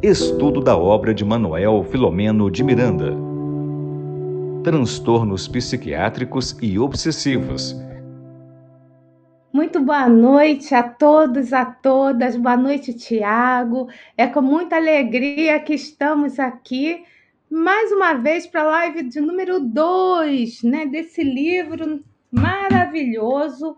Estudo da obra de Manuel Filomeno de Miranda. Transtornos psiquiátricos e obsessivos. Muito boa noite a todos, a todas. Boa noite, Tiago. É com muita alegria que estamos aqui mais uma vez para a live de número 2, né, desse livro maravilhoso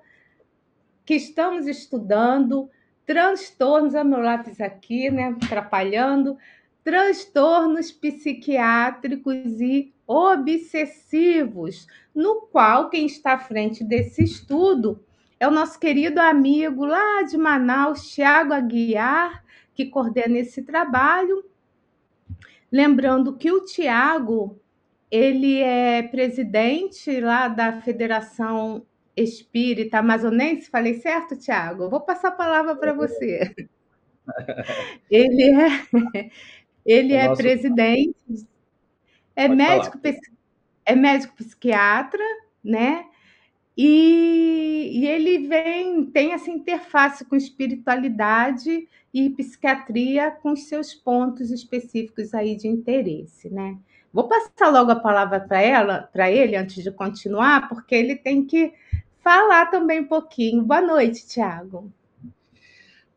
que estamos estudando, transtornos, é meu lápis aqui, né, atrapalhando, transtornos psiquiátricos e obsessivos, no qual quem está à frente desse estudo é o nosso querido amigo lá de Manaus, Tiago Aguiar, que coordena esse trabalho. Lembrando que o Tiago, ele é presidente lá da Federação espírita amazonense, falei certo, Tiago? Vou passar a palavra para você. Ele é, ele é Nosso... presidente, é médico, é médico psiquiatra, né? E, e, ele vem, tem essa interface com espiritualidade e psiquiatria com seus pontos específicos aí de interesse, né? Vou passar logo a palavra para ela, para ele, antes de continuar, porque ele tem que falar também um pouquinho. Boa noite, Tiago.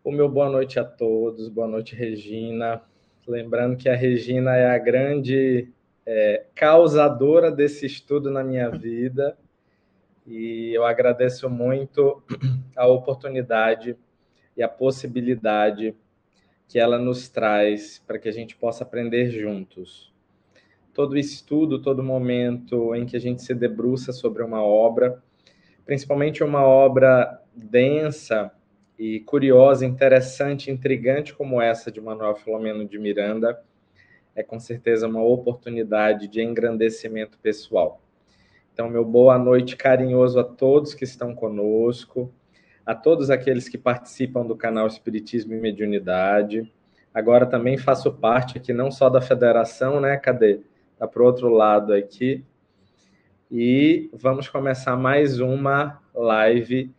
O meu boa noite a todos, boa noite, Regina. Lembrando que a Regina é a grande é, causadora desse estudo na minha vida e eu agradeço muito a oportunidade e a possibilidade que ela nos traz para que a gente possa aprender juntos. Todo estudo, todo momento em que a gente se debruça sobre uma obra, principalmente uma obra densa e curiosa, interessante, intrigante como essa de Manuel Filomeno de Miranda, é com certeza uma oportunidade de engrandecimento pessoal. Então, meu boa noite carinhoso a todos que estão conosco, a todos aqueles que participam do canal Espiritismo e Mediunidade. Agora também faço parte aqui não só da federação, né? Cadê? Tá para outro lado aqui, e vamos começar mais uma live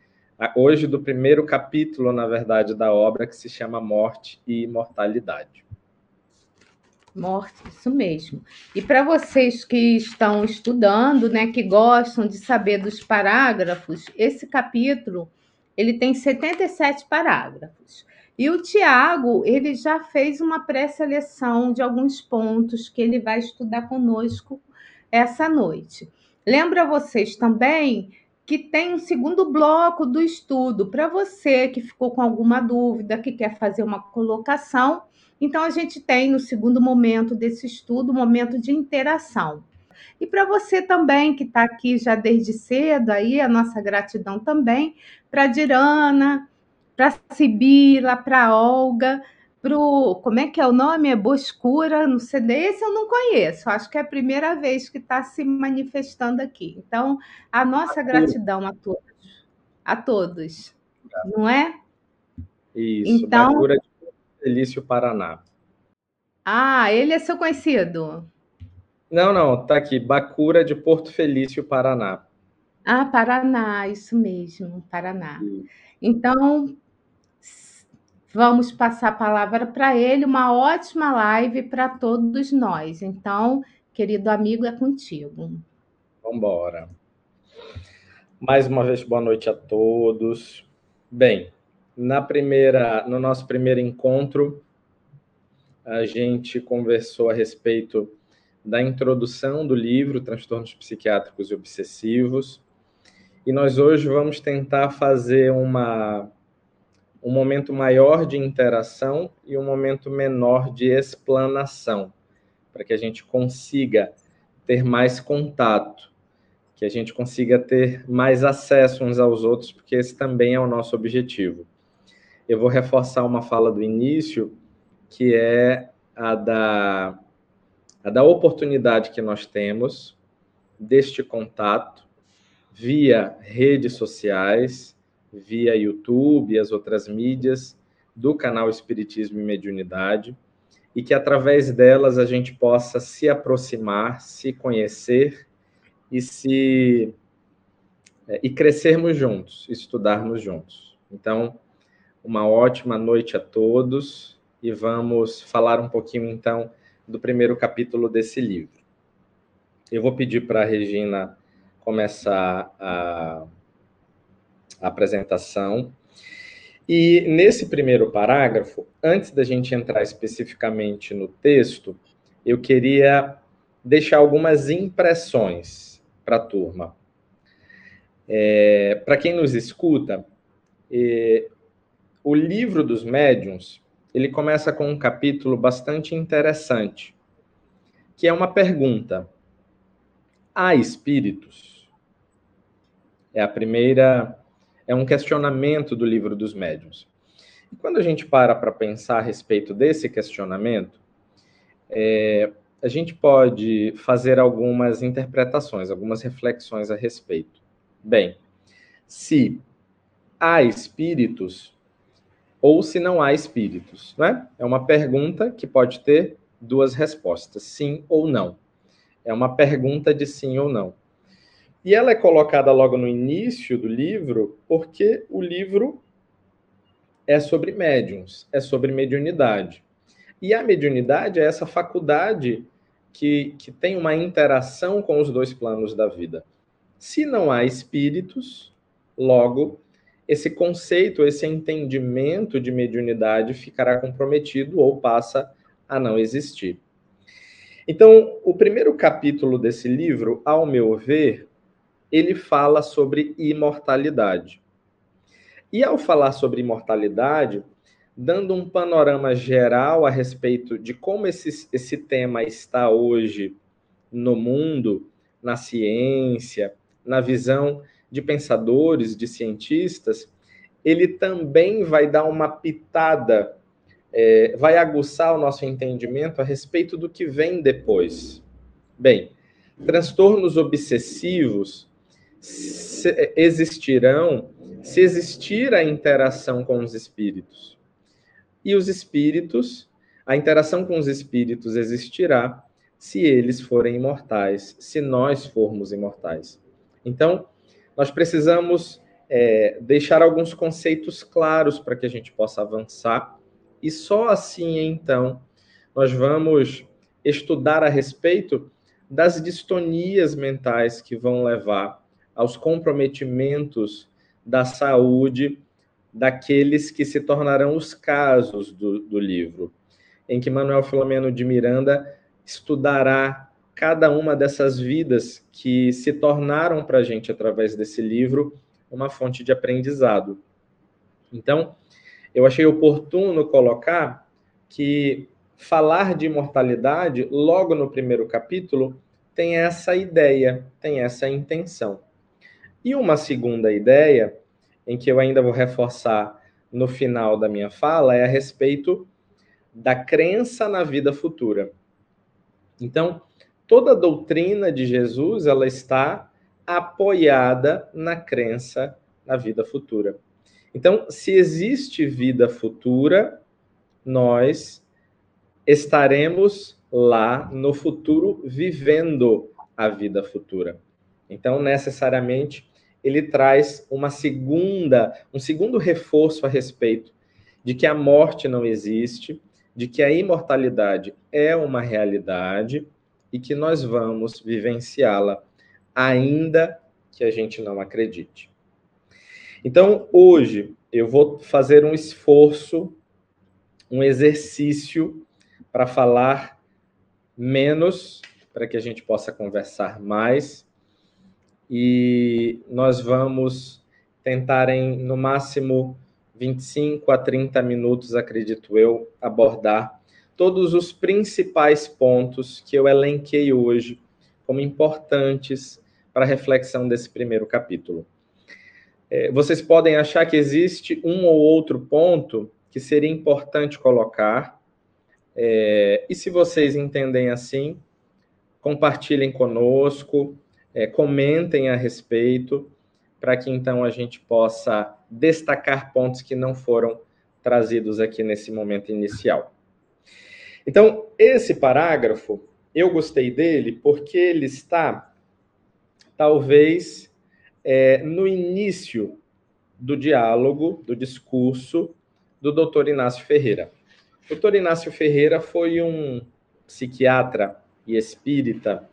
hoje do primeiro capítulo, na verdade, da obra que se chama Morte e Imortalidade. Morte, isso mesmo. E para vocês que estão estudando, né, que gostam de saber dos parágrafos, esse capítulo ele tem 77 parágrafos. E o Tiago, ele já fez uma pré-seleção de alguns pontos que ele vai estudar conosco essa noite. Lembra vocês também que tem um segundo bloco do estudo para você que ficou com alguma dúvida, que quer fazer uma colocação. Então, a gente tem no segundo momento desse estudo, um momento de interação. E para você também que está aqui já desde cedo, aí a nossa gratidão também para Dirana, para Sibila, para Olga, pro. Como é que é o nome? É Boscura no CD. Esse eu não conheço. Acho que é a primeira vez que está se manifestando aqui. Então, a nossa a gratidão a todos. A todos. Não é? Isso, então, Bacura de Felício Paraná. Ah, ele é seu conhecido? Não, não, tá aqui. Bacura de Porto Felício, Paraná. Ah, Paraná, isso mesmo, Paraná. Então, Vamos passar a palavra para ele, uma ótima live para todos nós. Então, querido amigo, é contigo. Vamos embora. Mais uma vez, boa noite a todos. Bem, na primeira, no nosso primeiro encontro, a gente conversou a respeito da introdução do livro Transtornos Psiquiátricos e Obsessivos. E nós hoje vamos tentar fazer uma um momento maior de interação e um momento menor de explanação, para que a gente consiga ter mais contato, que a gente consiga ter mais acesso uns aos outros, porque esse também é o nosso objetivo. Eu vou reforçar uma fala do início, que é a da, a da oportunidade que nós temos deste contato via redes sociais, via YouTube e as outras mídias do canal Espiritismo e Mediunidade, e que através delas a gente possa se aproximar, se conhecer e se é, e crescermos juntos, estudarmos juntos. Então, uma ótima noite a todos e vamos falar um pouquinho então do primeiro capítulo desse livro. Eu vou pedir para a Regina começar a, apresentação. E nesse primeiro parágrafo, antes da gente entrar especificamente no texto, eu queria deixar algumas impressões para a turma. É, para quem nos escuta, é, o livro dos médiuns ele começa com um capítulo bastante interessante, que é uma pergunta: há espíritos? É a primeira, é um questionamento do livro dos médiuns. E quando a gente para para pensar a respeito desse questionamento, é, a gente pode fazer algumas interpretações, algumas reflexões a respeito. Bem, se há espíritos ou se não há espíritos, né? É uma pergunta que pode ter duas respostas, sim ou não. É uma pergunta de sim ou não. E ela é colocada logo no início do livro, porque o livro é sobre médiums, é sobre mediunidade. E a mediunidade é essa faculdade que, que tem uma interação com os dois planos da vida. Se não há espíritos, logo, esse conceito, esse entendimento de mediunidade ficará comprometido ou passa a não existir. Então, o primeiro capítulo desse livro, ao meu ver, ele fala sobre imortalidade. E ao falar sobre imortalidade, dando um panorama geral a respeito de como esse, esse tema está hoje no mundo, na ciência, na visão de pensadores, de cientistas, ele também vai dar uma pitada é, vai aguçar o nosso entendimento a respeito do que vem depois. Bem, transtornos obsessivos se, existirão se existir a interação com os espíritos. E os espíritos, a interação com os espíritos existirá se eles forem imortais, se nós formos imortais. Então, nós precisamos é, deixar alguns conceitos claros para que a gente possa avançar e só assim, então, nós vamos estudar a respeito das distonias mentais que vão levar aos comprometimentos da saúde daqueles que se tornarão os casos do, do livro, em que Manuel Filomeno de Miranda estudará cada uma dessas vidas que se tornaram para a gente, através desse livro, uma fonte de aprendizado. Então, eu achei oportuno colocar que falar de imortalidade, logo no primeiro capítulo, tem essa ideia, tem essa intenção. E uma segunda ideia, em que eu ainda vou reforçar no final da minha fala, é a respeito da crença na vida futura. Então, toda a doutrina de Jesus, ela está apoiada na crença na vida futura. Então, se existe vida futura, nós estaremos lá no futuro vivendo a vida futura. Então, necessariamente, ele traz uma segunda, um segundo reforço a respeito de que a morte não existe, de que a imortalidade é uma realidade e que nós vamos vivenciá-la, ainda que a gente não acredite. Então, hoje, eu vou fazer um esforço, um exercício para falar menos, para que a gente possa conversar mais. E nós vamos tentar, em no máximo 25 a 30 minutos, acredito eu, abordar todos os principais pontos que eu elenquei hoje como importantes para a reflexão desse primeiro capítulo. É, vocês podem achar que existe um ou outro ponto que seria importante colocar. É, e se vocês entendem assim, compartilhem conosco, é, comentem a respeito, para que então a gente possa destacar pontos que não foram trazidos aqui nesse momento inicial. Então, esse parágrafo, eu gostei dele porque ele está, talvez, é, no início do diálogo, do discurso do doutor Inácio Ferreira. Dr. Inácio Ferreira foi um psiquiatra e espírita,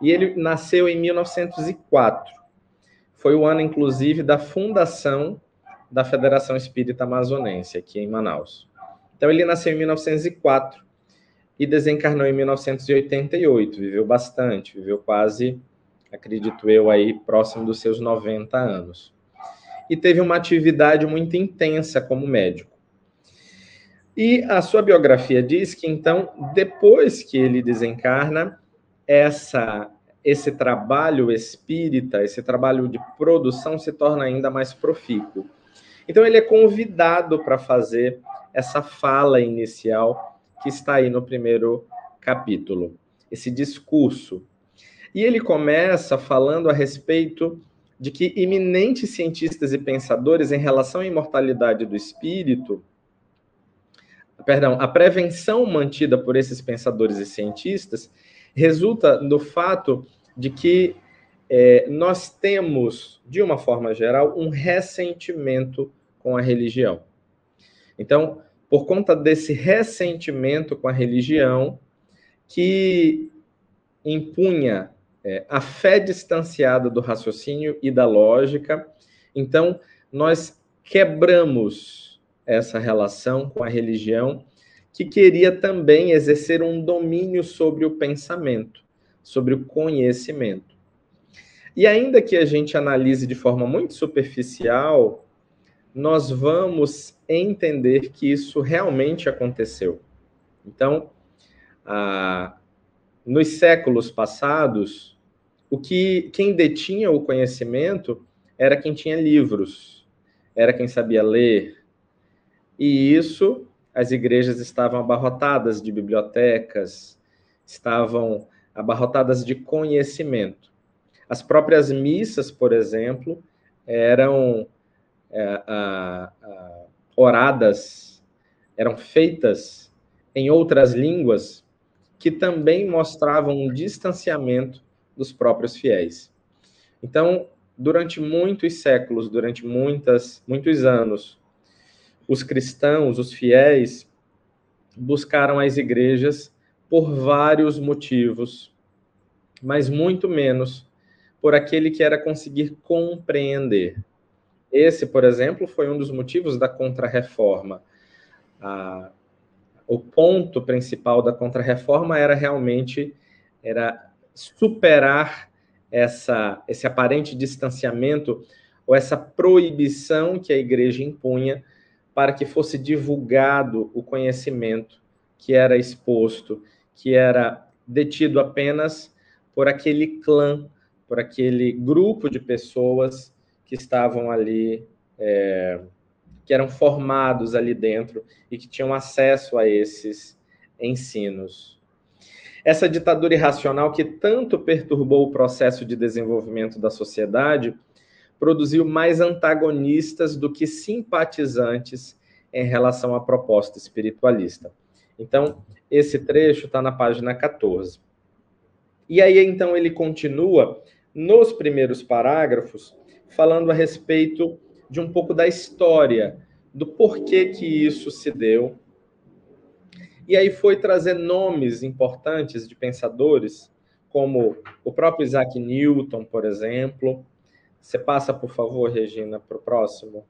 e ele nasceu em 1904. Foi o ano, inclusive, da fundação da Federação Espírita Amazonense, aqui em Manaus. Então, ele nasceu em 1904 e desencarnou em 1988. Viveu bastante, viveu quase, acredito eu, aí próximo dos seus 90 anos. E teve uma atividade muito intensa como médico. E a sua biografia diz que, então, depois que ele desencarna, essa, esse trabalho espírita, esse trabalho de produção se torna ainda mais profícuo. Então, ele é convidado para fazer essa fala inicial que está aí no primeiro capítulo, esse discurso. E ele começa falando a respeito de que eminentes cientistas e pensadores, em relação à imortalidade do espírito, perdão, a prevenção mantida por esses pensadores e cientistas resulta do fato de que é, nós temos, de uma forma geral, um ressentimento com a religião. Então, por conta desse ressentimento com a religião, que impunha é, a fé distanciada do raciocínio e da lógica, então nós quebramos essa relação com a religião, que queria também exercer um domínio sobre o pensamento, sobre o conhecimento. E ainda que a gente analise de forma muito superficial, nós vamos entender que isso realmente aconteceu. Então, ah, nos séculos passados, o que quem detinha o conhecimento era quem tinha livros, era quem sabia ler, e isso, as igrejas estavam abarrotadas de bibliotecas, estavam abarrotadas de conhecimento. As próprias missas, por exemplo, eram é, a, a, oradas, eram feitas em outras línguas que também mostravam um distanciamento dos próprios fiéis. Então, durante muitos séculos, durante muitas, muitos anos, os cristãos, os fiéis, buscaram as igrejas por vários motivos, mas muito menos por aquele que era conseguir compreender. Esse, por exemplo, foi um dos motivos da Contra-Reforma. o ponto principal da Contra-Reforma era realmente era superar essa, esse aparente distanciamento ou essa proibição que a igreja impunha para que fosse divulgado o conhecimento que era exposto, que era detido apenas por aquele clã, por aquele grupo de pessoas que estavam ali, é, que eram formados ali dentro e que tinham acesso a esses ensinos. Essa ditadura irracional que tanto perturbou o processo de desenvolvimento da sociedade produziu mais antagonistas do que simpatizantes em relação à proposta espiritualista. Então, esse trecho está na página 14. E aí, então, ele continua nos primeiros parágrafos falando a respeito de um pouco da história, do porquê que isso se deu. E aí foi trazer nomes importantes de pensadores, como o próprio Isaac Newton, por exemplo, você passa, por favor, Regina, para o próximo.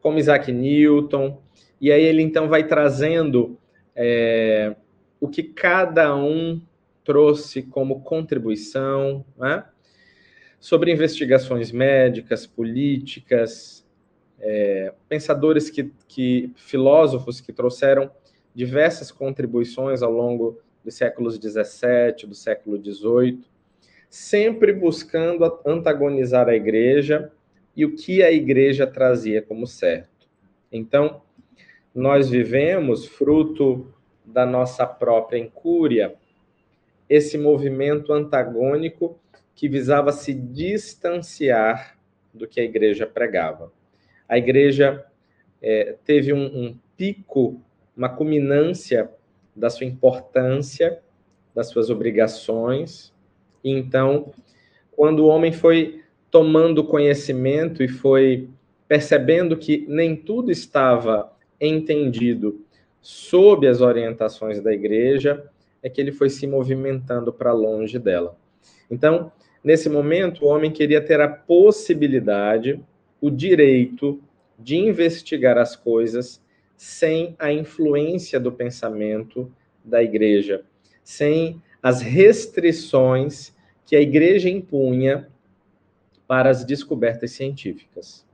Como Isaac Newton. E aí ele então vai trazendo é, o que cada um trouxe como contribuição, né? sobre investigações médicas, políticas, é, pensadores que, que, filósofos que trouxeram diversas contribuições ao longo dos séculos 17, do século 18 sempre buscando antagonizar a igreja e o que a igreja trazia como certo. Então, nós vivemos, fruto da nossa própria incúria, esse movimento antagônico que visava se distanciar do que a igreja pregava. A igreja é, teve um, um pico, uma culminância da sua importância, das suas obrigações, então, quando o homem foi tomando conhecimento e foi percebendo que nem tudo estava entendido sob as orientações da igreja, é que ele foi se movimentando para longe dela. Então, nesse momento, o homem queria ter a possibilidade, o direito de investigar as coisas sem a influência do pensamento da igreja, sem as restrições que a igreja impunha para as descobertas científicas.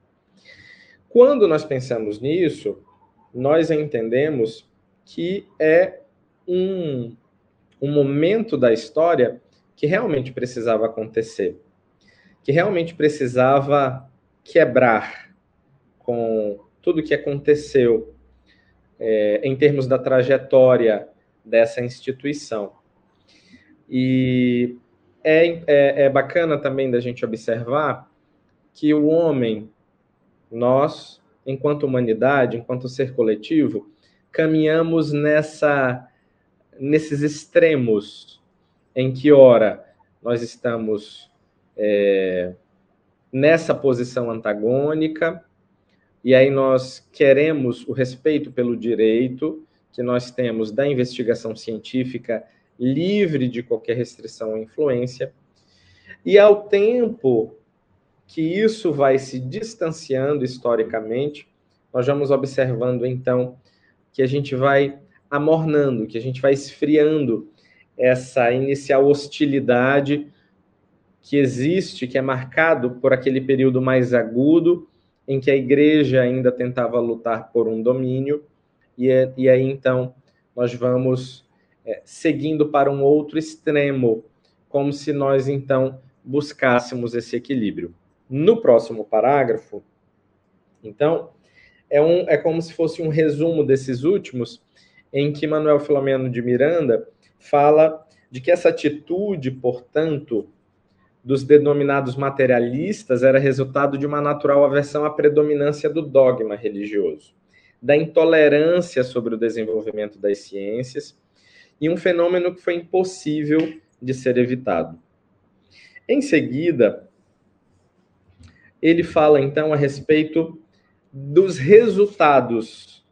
Quando nós pensamos nisso, nós entendemos que é um, um momento da história que realmente precisava acontecer, que realmente precisava quebrar com tudo que aconteceu é, em termos da trajetória dessa instituição. E é, é, é bacana também da gente observar que o homem, nós, enquanto humanidade, enquanto ser coletivo, caminhamos nessa nesses extremos em que ora nós estamos é, nessa posição antagônica e aí nós queremos o respeito pelo direito que nós temos da investigação científica livre de qualquer restrição ou influência. E ao tempo que isso vai se distanciando historicamente, nós vamos observando então que a gente vai amornando, que a gente vai esfriando essa inicial hostilidade que existe, que é marcado por aquele período mais agudo em que a igreja ainda tentava lutar por um domínio, e, é, e aí então nós vamos é, seguindo para um outro extremo, como se nós então buscássemos esse equilíbrio. No próximo parágrafo, então, é, um, é como se fosse um resumo desses últimos, em que Manuel Filomeno de Miranda fala de que essa atitude, portanto, dos denominados materialistas era resultado de uma natural aversão à predominância do dogma religioso, da intolerância sobre o desenvolvimento das ciências e um fenômeno que foi impossível de ser evitado. Em seguida, ele fala então a respeito dos resultados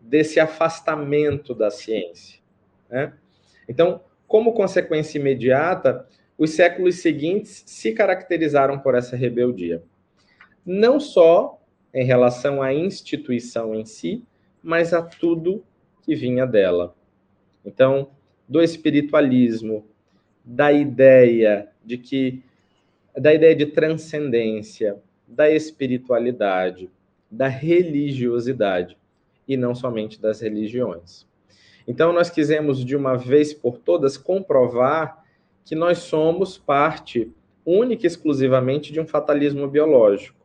desse afastamento da ciência. Né? Então, como consequência imediata, os séculos seguintes se caracterizaram por essa rebeldia. Não só em relação à instituição em si, mas a tudo que vinha dela. Então, do espiritualismo, da ideia de que da ideia de transcendência, da espiritualidade, da religiosidade e não somente das religiões. Então nós quisemos de uma vez por todas comprovar que nós somos parte única e exclusivamente de um fatalismo biológico,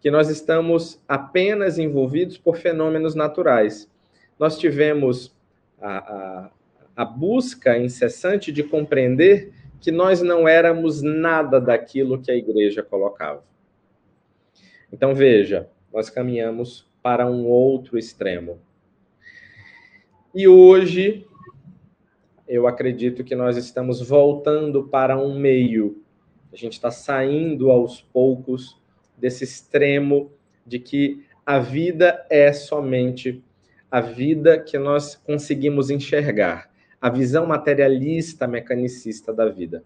que nós estamos apenas envolvidos por fenômenos naturais. Nós tivemos a, a, a busca incessante de compreender que nós não éramos nada daquilo que a igreja colocava. Então, veja, nós caminhamos para um outro extremo. E hoje, eu acredito que nós estamos voltando para um meio. A gente está saindo aos poucos desse extremo de que a vida é somente a vida que nós conseguimos enxergar, a visão materialista, mecanicista da vida.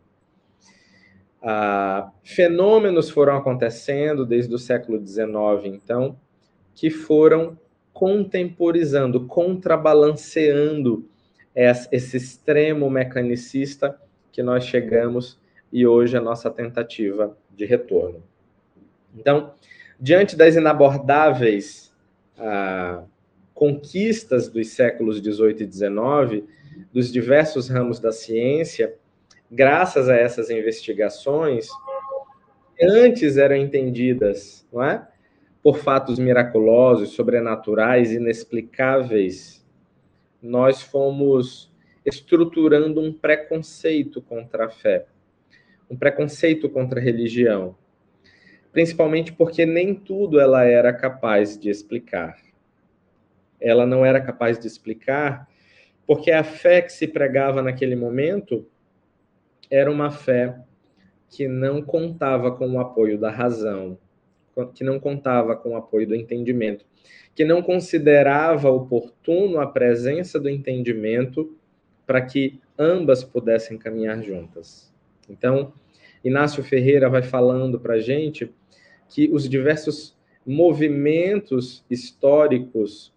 Ah, fenômenos foram acontecendo desde o século XIX, então, que foram contemporizando, contrabalanceando esse extremo mecanicista que nós chegamos e hoje a nossa tentativa de retorno. Então, diante das inabordáveis ah, conquistas dos séculos 18 e 19, dos diversos ramos da ciência, graças a essas investigações, antes eram entendidas, não é? Por fatos miraculosos, sobrenaturais, inexplicáveis nós fomos estruturando um preconceito contra a fé, um preconceito contra a religião, principalmente porque nem tudo ela era capaz de explicar. Ela não era capaz de explicar porque a fé que se pregava naquele momento era uma fé que não contava com o apoio da razão, que não contava com o apoio do entendimento, que não considerava oportuno a presença do entendimento para que ambas pudessem caminhar juntas. Então, Inácio Ferreira vai falando para a gente que os diversos movimentos históricos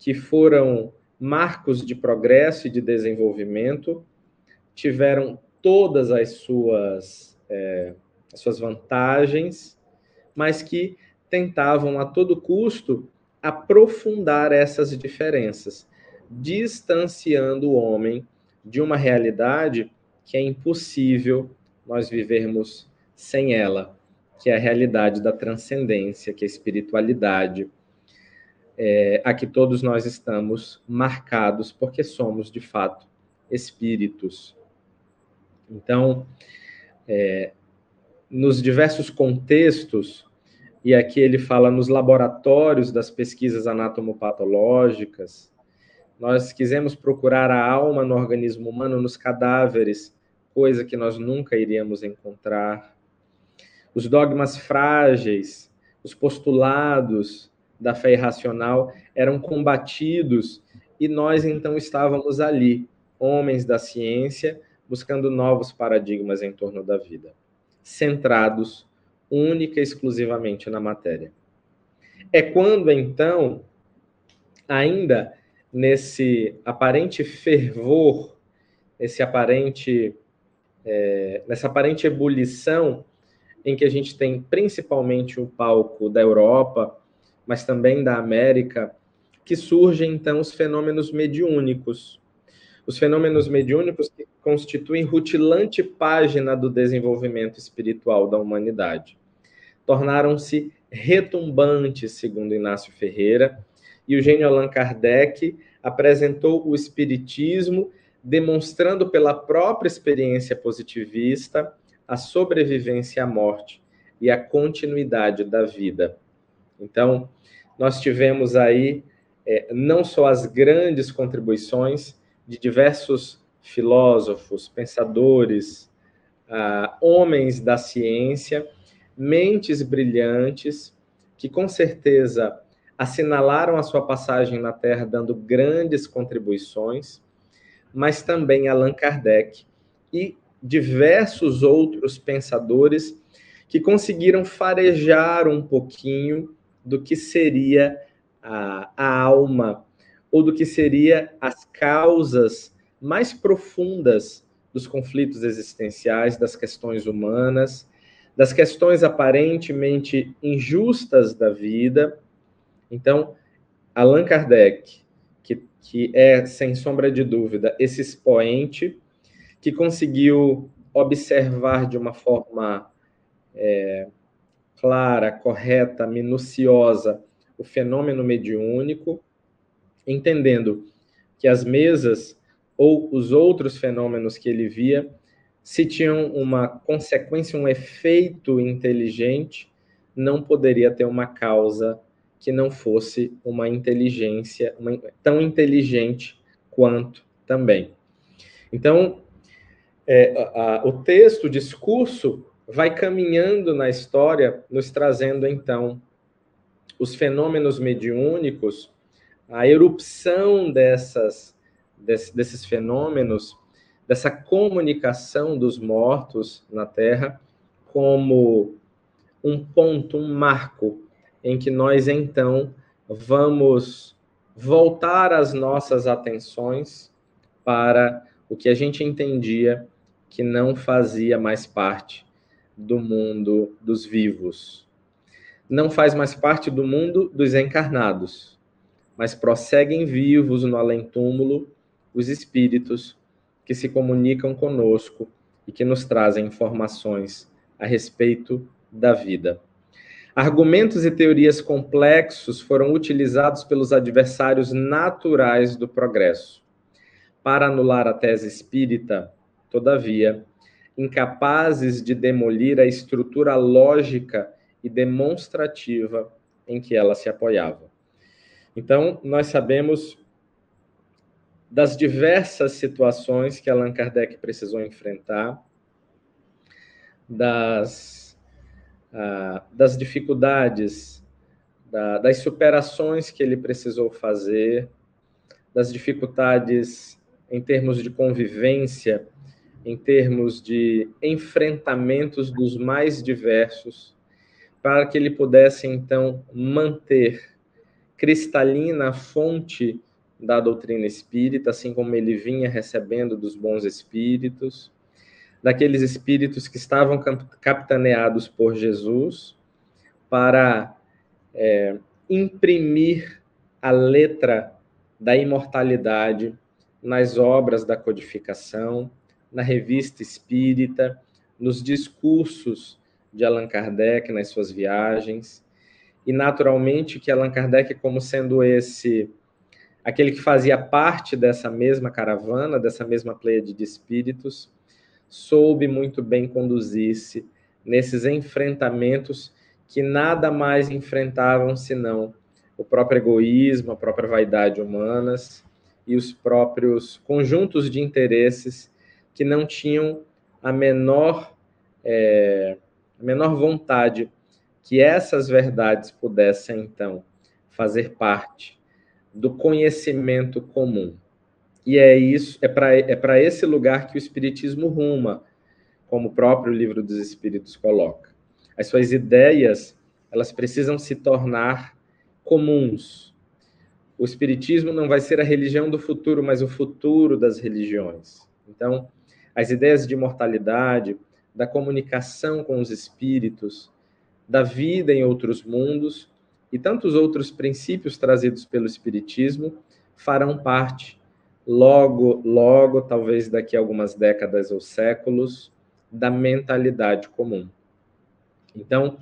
que foram marcos de progresso e de desenvolvimento tiveram todas as suas, é, as suas vantagens, mas que tentavam a todo custo aprofundar essas diferenças, distanciando o homem de uma realidade que é impossível nós vivermos sem ela, que é a realidade da transcendência, que é a espiritualidade, é, a que todos nós estamos marcados, porque somos, de fato, espíritos. Então, é, nos diversos contextos, e aqui ele fala nos laboratórios das pesquisas anatomopatológicas, nós quisemos procurar a alma no organismo humano, nos cadáveres, coisa que nós nunca iríamos encontrar. Os dogmas frágeis, os postulados da fé irracional eram combatidos e nós então estávamos ali, homens da ciência, buscando novos paradigmas em torno da vida, centrados única e exclusivamente na matéria. É quando então, ainda nesse aparente fervor, esse aparente é, nessa aparente ebulição em que a gente tem principalmente o palco da Europa, mas também da América, que surgem então os fenômenos mediúnicos. Os fenômenos mediúnicos que constituem rutilante página do desenvolvimento espiritual da humanidade. Tornaram-se retumbantes, segundo Inácio Ferreira, e o gênio Allan Kardec apresentou o espiritismo demonstrando pela própria experiência positivista a sobrevivência à morte e a continuidade da vida. Então, nós tivemos aí é, não só as grandes contribuições de diversos filósofos, pensadores, ah, homens da ciência, mentes brilhantes, que com certeza assinalaram a sua passagem na Terra dando grandes contribuições mas também Allan Kardec e diversos outros pensadores que conseguiram farejar um pouquinho do que seria a, a alma ou do que seria as causas mais profundas dos conflitos existenciais, das questões humanas, das questões aparentemente injustas da vida. Então, Allan Kardec, que é, sem sombra de dúvida, esse expoente que conseguiu observar de uma forma é, clara, correta, minuciosa o fenômeno mediúnico, entendendo que as mesas ou os outros fenômenos que ele via, se tinham uma consequência, um efeito inteligente, não poderia ter uma causa que não fosse uma inteligência uma, tão inteligente quanto também. Então, é, a, a, o texto, o discurso, vai caminhando na história, nos trazendo então os fenômenos mediúnicos, a erupção dessas, desse, desses fenômenos, dessa comunicação dos mortos na Terra, como um ponto, um marco em que nós então vamos voltar as nossas atenções para o que a gente entendia que não fazia mais parte do mundo dos vivos. Não faz mais parte do mundo dos encarnados, mas prosseguem vivos no além-túmulo os espíritos que se comunicam conosco e que nos trazem informações a respeito da vida. Argumentos e teorias complexos foram utilizados pelos adversários naturais do progresso. Para anular a tese espírita, todavia, incapazes de demolir a estrutura lógica e demonstrativa em que ela se apoiava. Então, nós sabemos das diversas situações que Allan Kardec precisou enfrentar, das ah, das dificuldades, da, das superações que ele precisou fazer, das dificuldades em termos de convivência, em termos de enfrentamentos dos mais diversos, para que ele pudesse então manter cristalina a fonte da doutrina espírita, assim como ele vinha recebendo dos bons espíritos, daqueles espíritos que estavam capitaneados por Jesus, para é, imprimir a letra da imortalidade nas obras da codificação, na revista espírita, nos discursos de Allan Kardec nas suas viagens, e naturalmente que Allan Kardec, como sendo esse aquele que fazia parte dessa mesma caravana, dessa mesma pleia de espíritos, soube muito bem conduzir-se nesses enfrentamentos que nada mais enfrentavam senão o próprio egoísmo, a própria vaidade humanas e os próprios conjuntos de interesses que não tinham a menor, é, a menor vontade que essas verdades pudessem, então, fazer parte do conhecimento comum. E é isso, é para é esse lugar que o Espiritismo ruma, como o próprio livro dos Espíritos coloca. As suas ideias, elas precisam se tornar comuns. O Espiritismo não vai ser a religião do futuro, mas o futuro das religiões. Então, as ideias de imortalidade, da comunicação com os espíritos, da vida em outros mundos e tantos outros princípios trazidos pelo Espiritismo farão parte, logo, logo, talvez daqui a algumas décadas ou séculos, da mentalidade comum. Então,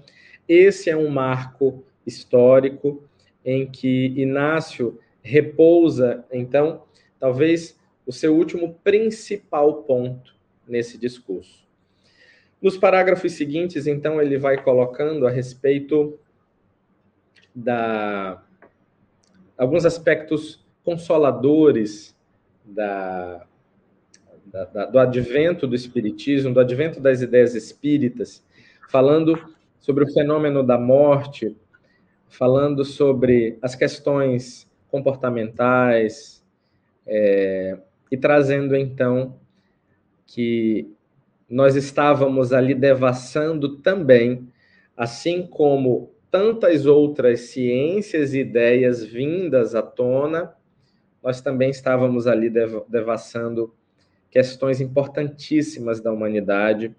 esse é um marco histórico em que Inácio repousa, então, talvez o seu último principal ponto nesse discurso. Nos parágrafos seguintes, então, ele vai colocando a respeito da alguns aspectos consoladores da, da, da, do advento do espiritismo, do advento das ideias espíritas, falando sobre o fenômeno da morte, falando sobre as questões comportamentais é, e trazendo então que nós estávamos ali devassando também, assim como tantas outras ciências e ideias vindas à tona, nós também estávamos ali devassando questões importantíssimas da humanidade,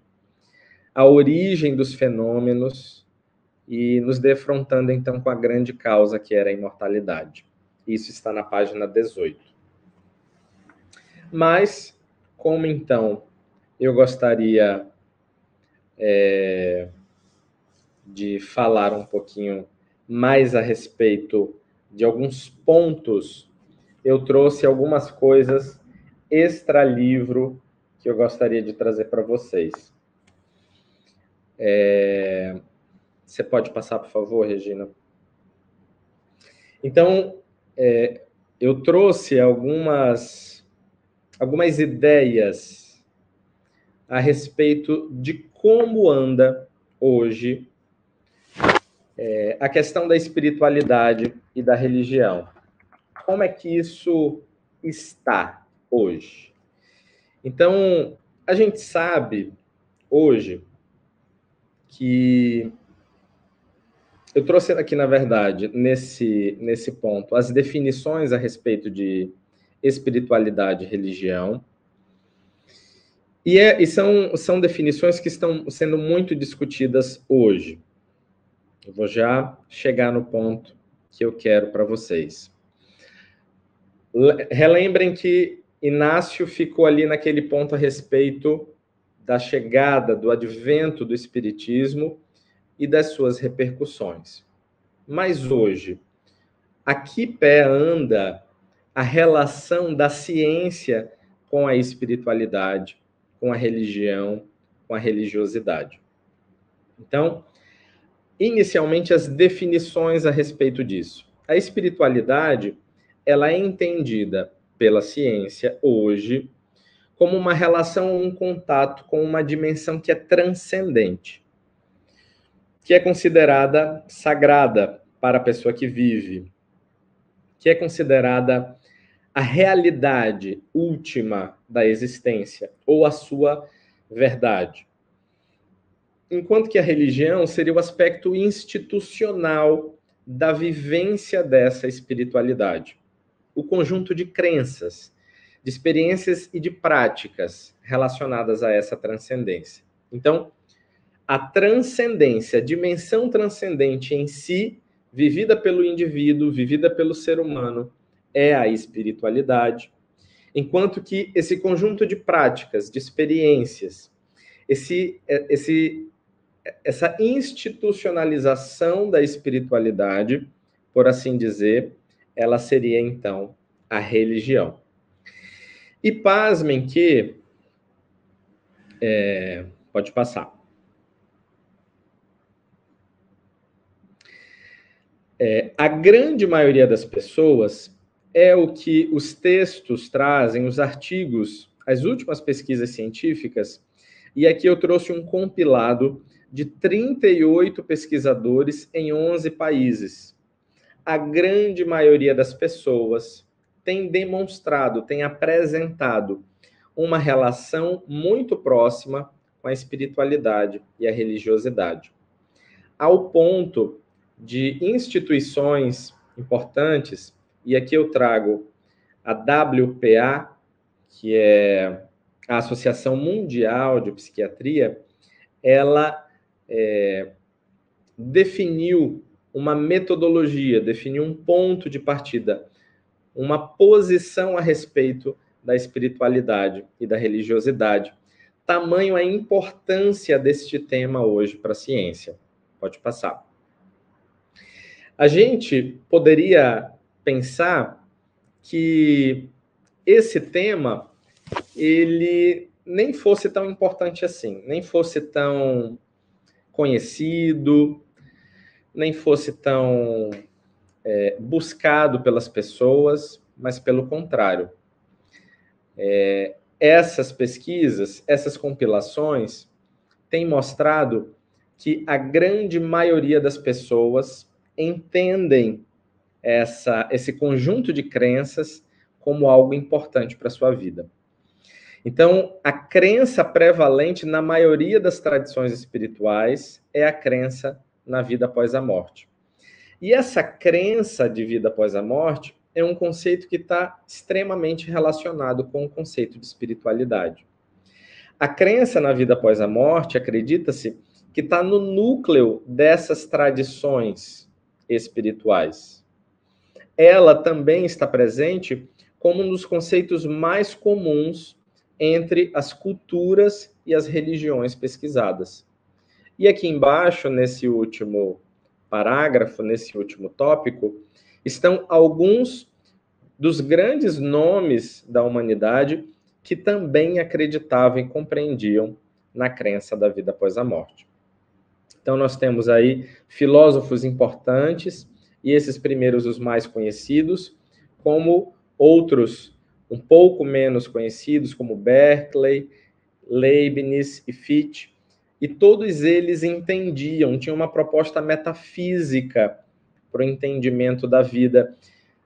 a origem dos fenômenos e nos defrontando então com a grande causa que era a imortalidade. Isso está na página 18. Mas, como então eu gostaria é, de falar um pouquinho mais a respeito de alguns pontos. Eu trouxe algumas coisas extra-livro que eu gostaria de trazer para vocês. É... Você pode passar, por favor, Regina? Então, é, eu trouxe algumas, algumas ideias a respeito de como anda hoje é, a questão da espiritualidade e da religião. Como é que isso está hoje? Então, a gente sabe hoje que eu trouxe aqui, na verdade, nesse, nesse ponto, as definições a respeito de espiritualidade e religião. E, é, e são, são definições que estão sendo muito discutidas hoje. Eu vou já chegar no ponto que eu quero para vocês. Relembrem que Inácio ficou ali naquele ponto a respeito da chegada, do advento do Espiritismo e das suas repercussões. Mas hoje, a que pé anda a relação da ciência com a espiritualidade? com a religião, com a religiosidade. Então, inicialmente as definições a respeito disso. A espiritualidade, ela é entendida pela ciência hoje como uma relação, um contato com uma dimensão que é transcendente. que é considerada sagrada para a pessoa que vive, que é considerada a realidade última da existência ou a sua verdade. Enquanto que a religião seria o aspecto institucional da vivência dessa espiritualidade, o conjunto de crenças, de experiências e de práticas relacionadas a essa transcendência. Então, a transcendência, a dimensão transcendente em si, vivida pelo indivíduo, vivida pelo ser humano, é a espiritualidade, enquanto que esse conjunto de práticas, de experiências, esse, esse, essa institucionalização da espiritualidade, por assim dizer, ela seria então a religião. E pasmem que. É, pode passar. É, a grande maioria das pessoas é o que os textos trazem, os artigos, as últimas pesquisas científicas, e aqui eu trouxe um compilado de 38 pesquisadores em 11 países. A grande maioria das pessoas tem demonstrado, tem apresentado uma relação muito próxima com a espiritualidade e a religiosidade, ao ponto de instituições importantes e aqui eu trago a WPA, que é a Associação Mundial de Psiquiatria, ela é, definiu uma metodologia, definiu um ponto de partida, uma posição a respeito da espiritualidade e da religiosidade. Tamanho a importância deste tema hoje para a ciência. Pode passar. A gente poderia pensar que esse tema ele nem fosse tão importante assim, nem fosse tão conhecido, nem fosse tão é, buscado pelas pessoas, mas pelo contrário. É, essas pesquisas, essas compilações, têm mostrado que a grande maioria das pessoas entendem essa, esse conjunto de crenças como algo importante para a sua vida. Então, a crença prevalente na maioria das tradições espirituais é a crença na vida após a morte. E essa crença de vida após a morte é um conceito que está extremamente relacionado com o conceito de espiritualidade. A crença na vida após a morte, acredita-se, que está no núcleo dessas tradições espirituais ela também está presente como um dos conceitos mais comuns entre as culturas e as religiões pesquisadas. E aqui embaixo, nesse último parágrafo, nesse último tópico, estão alguns dos grandes nomes da humanidade que também acreditavam e compreendiam na crença da vida após a morte. Então, nós temos aí filósofos importantes e esses primeiros os mais conhecidos, como outros um pouco menos conhecidos, como Berkeley, Leibniz e Fichte, e todos eles entendiam, tinham uma proposta metafísica para o entendimento da vida.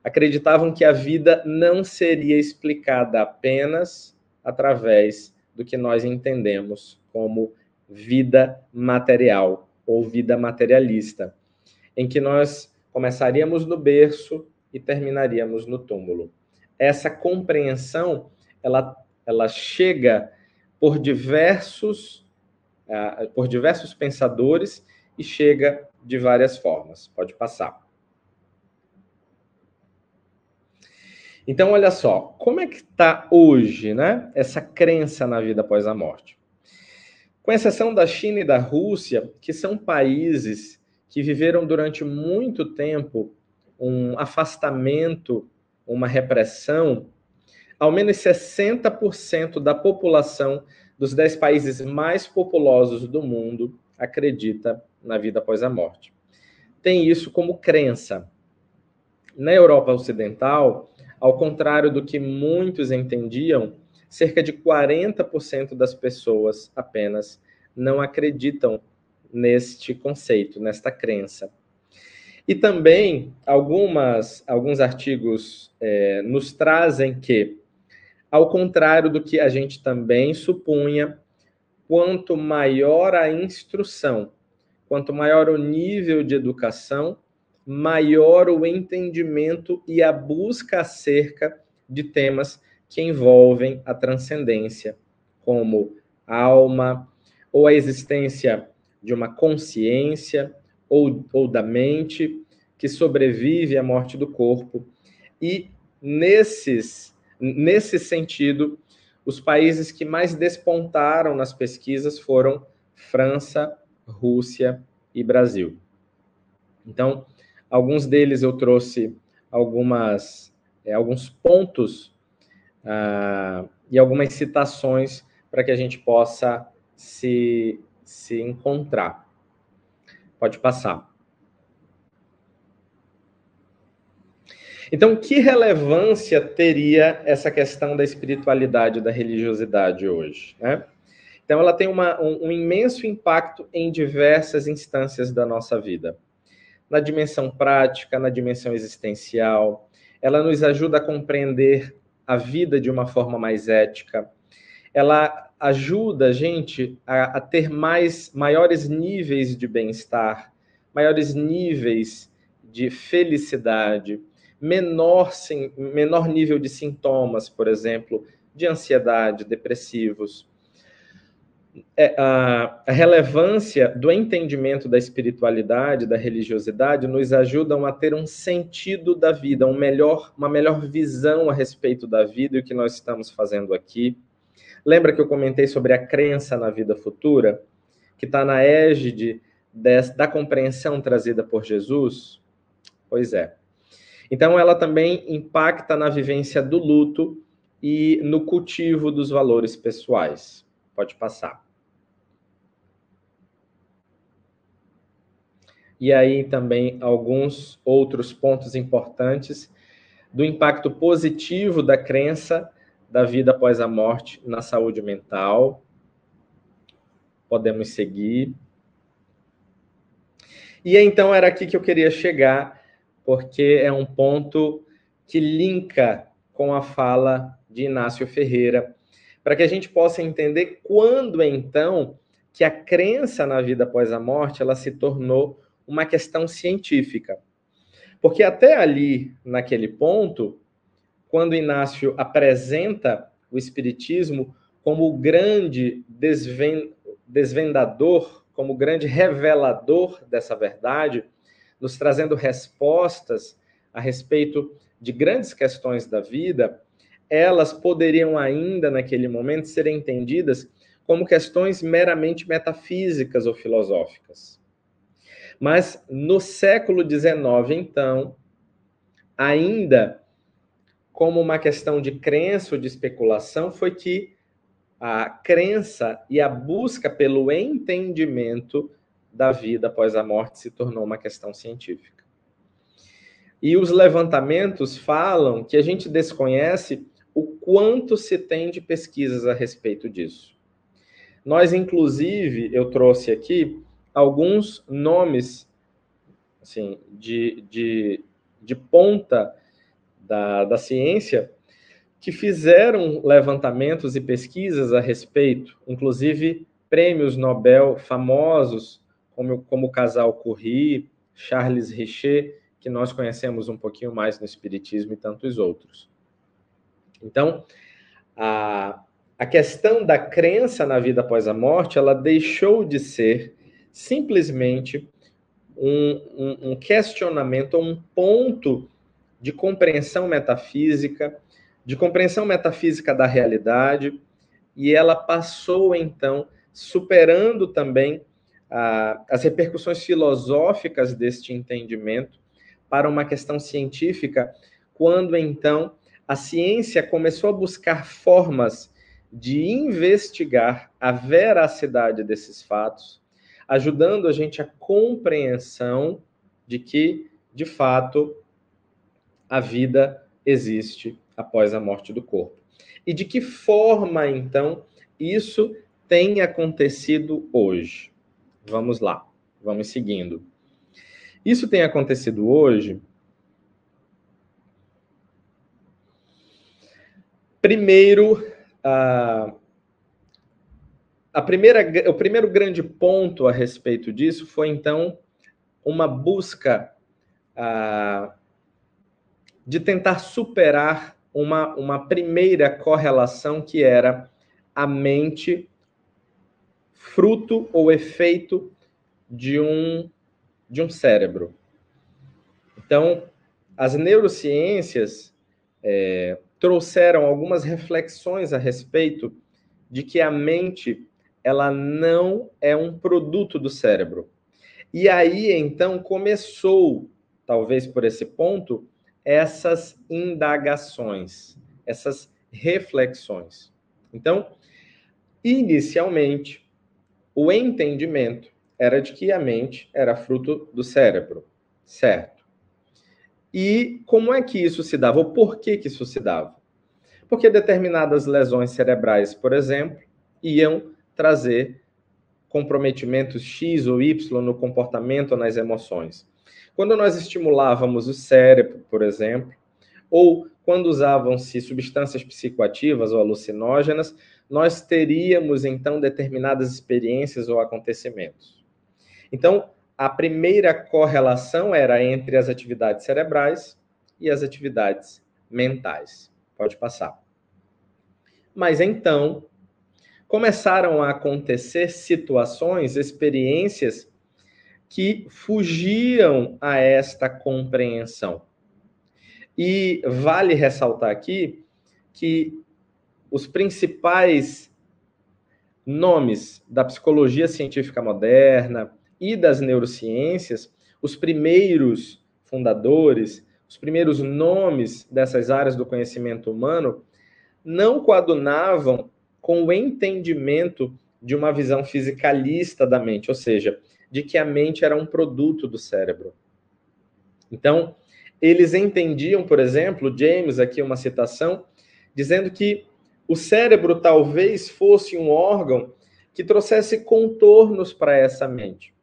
Acreditavam que a vida não seria explicada apenas através do que nós entendemos como vida material ou vida materialista, em que nós começaríamos no berço e terminaríamos no túmulo. Essa compreensão, ela, ela chega por diversos, uh, por diversos pensadores e chega de várias formas. Pode passar. Então, olha só, como é que está hoje, né? Essa crença na vida após a morte. Com exceção da China e da Rússia, que são países que viveram durante muito tempo um afastamento, uma repressão, ao menos 60% da população dos 10 países mais populosos do mundo acredita na vida após a morte. Tem isso como crença. Na Europa Ocidental, ao contrário do que muitos entendiam, cerca de 40% das pessoas apenas não acreditam neste conceito, nesta crença. E também algumas, alguns artigos é, nos trazem que, ao contrário do que a gente também supunha, quanto maior a instrução, quanto maior o nível de educação, maior o entendimento e a busca acerca de temas que envolvem a transcendência, como alma, ou a existência de uma consciência, ou, ou da mente, que sobrevive à morte do corpo. E nesses, nesse sentido, os países que mais despontaram nas pesquisas foram França, Rússia e Brasil. Então, alguns deles eu trouxe algumas, é, alguns pontos uh, e algumas citações para que a gente possa se, se encontrar. Pode passar. Então, que relevância teria essa questão da espiritualidade, da religiosidade hoje? Né? Então, ela tem uma, um, um imenso impacto em diversas instâncias da nossa vida. Na dimensão prática, na dimensão existencial, ela nos ajuda a compreender a vida de uma forma mais ética. Ela ajuda a gente a, a ter mais maiores níveis de bem-estar, maiores níveis de felicidade, menor, sim, menor nível de sintomas, por exemplo, de ansiedade, depressivos. É, a, a, relevância do entendimento da espiritualidade, da religiosidade, nos ajudam a ter um sentido da vida, um melhor, uma melhor visão a respeito da vida e o que nós estamos fazendo aqui. Lembra que eu comentei sobre a crença na vida futura, que está na égide da compreensão trazida por Jesus? Pois é. Então, ela também impacta na vivência do luto e no cultivo dos valores pessoais. Pode passar. E aí também alguns outros pontos importantes do impacto positivo da crença da vida após a morte na saúde mental. Podemos seguir. E então era aqui que eu queria chegar porque é um ponto que linka com a fala de Inácio Ferreira, para que a gente possa entender quando então que a crença na vida após a morte ela se tornou uma questão científica. Porque até ali, naquele ponto, quando Inácio apresenta o espiritismo como o grande desvendador, como o grande revelador dessa verdade, nos trazendo respostas a respeito de grandes questões da vida, elas poderiam ainda, naquele momento, ser entendidas como questões meramente metafísicas ou filosóficas. Mas no século XIX, então, ainda como uma questão de crença ou de especulação, foi que a crença e a busca pelo entendimento da vida após a morte se tornou uma questão científica. E os levantamentos falam que a gente desconhece o quanto se tem de pesquisas a respeito disso. Nós, inclusive, eu trouxe aqui alguns nomes assim, de, de, de ponta da, da ciência que fizeram levantamentos e pesquisas a respeito, inclusive prêmios Nobel famosos como, como o casal Curie, Charles Richer, que nós conhecemos um pouquinho mais no Espiritismo e tantos outros. Então, a, a questão da crença na vida após a morte, ela deixou de ser simplesmente um, um, um questionamento, um ponto de compreensão metafísica, de compreensão metafísica da realidade, e ela passou, então, superando também as repercussões filosóficas deste entendimento para uma questão científica, quando então a ciência começou a buscar formas de investigar a veracidade desses fatos, ajudando a gente a compreensão de que, de fato, a vida existe após a morte do corpo. E de que forma, então, isso tem acontecido hoje. vamos lá, vamos seguindo. Isso tem acontecido hoje. Primeiro, a, primeira, o primeiro grande ponto a respeito disso foi, então, uma busca a, de tentar superar uma, uma primeira correlação que era a mente fruto ou efeito de um, de um cérebro. Então, as neurociências é, trouxeram algumas reflexões a respeito de que a mente ela não é um produto do cérebro. E aí, então, começou, talvez por esse ponto, essas indagações, essas reflexões. Então, inicialmente, o entendimento era de que a mente era fruto do cérebro, certo? E como é que isso se dava? Ou por que, que isso se dava? Porque determinadas lesões cerebrais, por exemplo, iam trazer comprometimentos X ou Y no comportamento ou nas emoções. Quando nós estimulávamos o cérebro, por exemplo, ou quando usavam-se substâncias psicoativas ou alucinógenas, nós teríamos então determinadas experiências ou acontecimentos. Então, a primeira correlação era entre as atividades cerebrais e as atividades mentais. Pode passar. Mas então, começaram a acontecer situações, experiências que fugiam a esta compreensão. E vale ressaltar aqui que os principais nomes da psicologia científica moderna e das neurociências, os primeiros fundadores, os primeiros nomes dessas áreas do conhecimento humano, não coadunavam com o entendimento de uma visão fisicalista da mente, ou seja, de que a mente era um produto do cérebro. Então, eles entendiam, por exemplo, James, aqui uma citação, dizendo que o cérebro talvez fosse um órgão que trouxesse contornos para essa mente,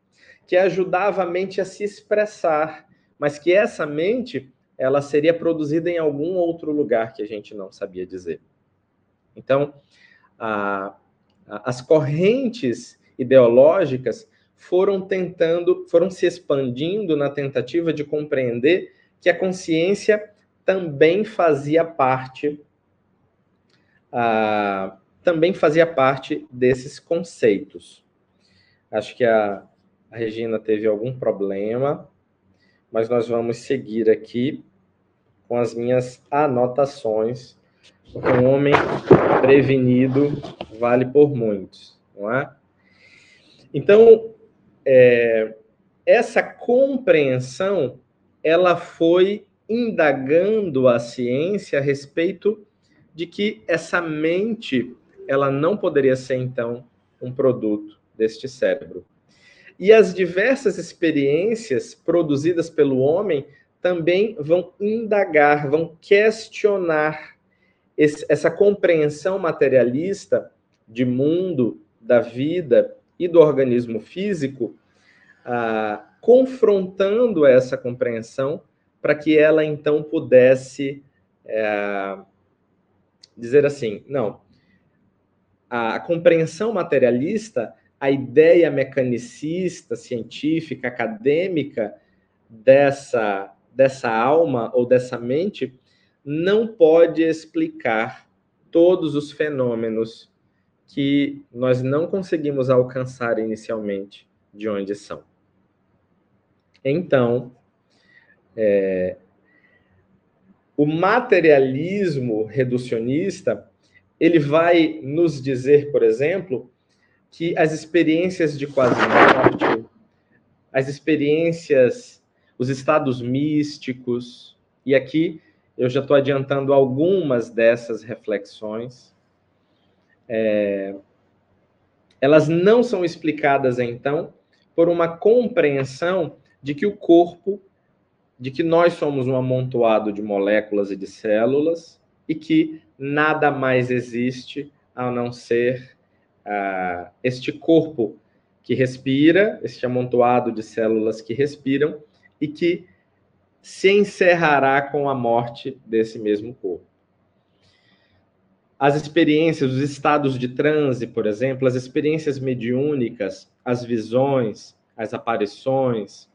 que ajudava a mente a se expressar, mas que essa mente ela seria produzida em algum outro lugar que a gente não sabia dizer. Então, a, a, as correntes ideológicas foram tentando, foram se expandindo na tentativa de compreender que a consciência também fazia parte também fazia parte desses conceitos. Acho que a, a Regina teve algum problema, mas nós vamos seguir aqui com as minhas anotações, porque um homem prevenido vale por muitos, não é? Então, é, essa compreensão ela foi indagando a ciência a respeito de que essa mente ela não poderia ser então um produto deste cérebro. E as diversas experiências produzidas pelo homem também vão indagar, vão questionar esse, essa compreensão materialista de mundo, da vida e do organismo físico, ah, confrontando essa compreensão para que ela então pudesse é, dizer assim: não, a compreensão materialista, a ideia mecanicista, científica, acadêmica dessa, dessa alma ou dessa mente não pode explicar todos os fenômenos que nós não conseguimos alcançar inicialmente de onde são. Então, é, o materialismo reducionista ele vai nos dizer, por exemplo, que as experiências de quase morte, as experiências, os estados místicos, e aqui eu já estou adiantando algumas dessas reflexões, é, elas não são explicadas, então, por uma compreensão de que o corpo, de que nós somos um amontoado de moléculas e de células e que nada mais existe a não ser uh, este corpo que respira, este amontoado de células que respiram e que se encerrará com a morte desse mesmo corpo. As experiências, os estados de transe, por exemplo, as experiências mediúnicas, as visões, as aparições,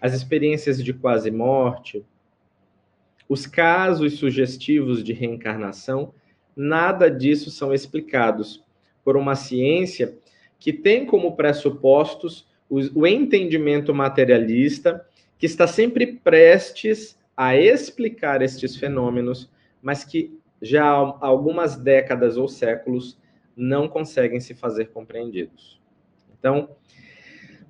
as experiências de quase morte, os casos sugestivos de reencarnação, nada disso são explicados por uma ciência que tem como pressupostos o, entendimento materialista, que está sempre prestes a explicar estes fenômenos, mas que já há algumas décadas ou séculos não conseguem se fazer compreendidos. Então,